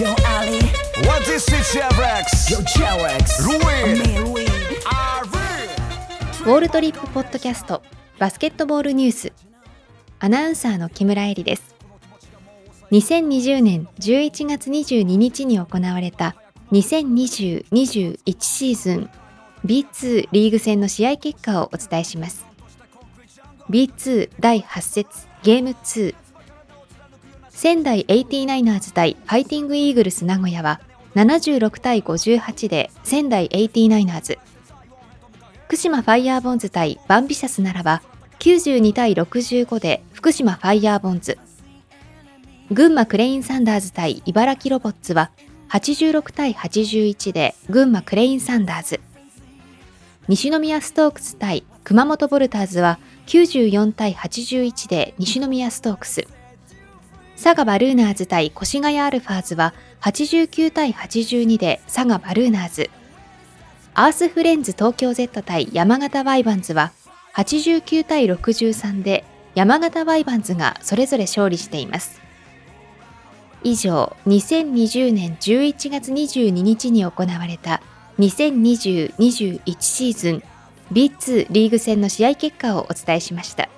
Yo Ali. What is it, Chevrex? Yo Cherex Ruin. Me ウォールトリップポッドキャストバスケットボールニュースアナウンサーの木村恵里です。2020年11月22日に行われた2020-21シーズン。B2 リーグ戦の試合結果をお伝えします。B2 第8節。ゲーム2仙台 89ers 対ファイティングイーグルス名古屋は76対58で仙台 89ers 福島ファイヤーボンズ対バンビシャス奈良は92対65で福島ファイヤーボンズ。群馬クレインサンダーズ対茨城ロボッツは86対81で群馬クレインサンダーズ。西宮ストークス対熊本ボルターズは94対81で西宮ストークス。佐賀バルーナーズ対越谷アルファーズは89対82で佐賀バルーナーズアースフレンズ東京 Z 対山形ワイバンズは89対63で山形ワイバンズがそれぞれ勝利しています。以上、2020年11月22日に行われた2020-21シーズン B2 リーグ戦の試合結果をお伝えしました。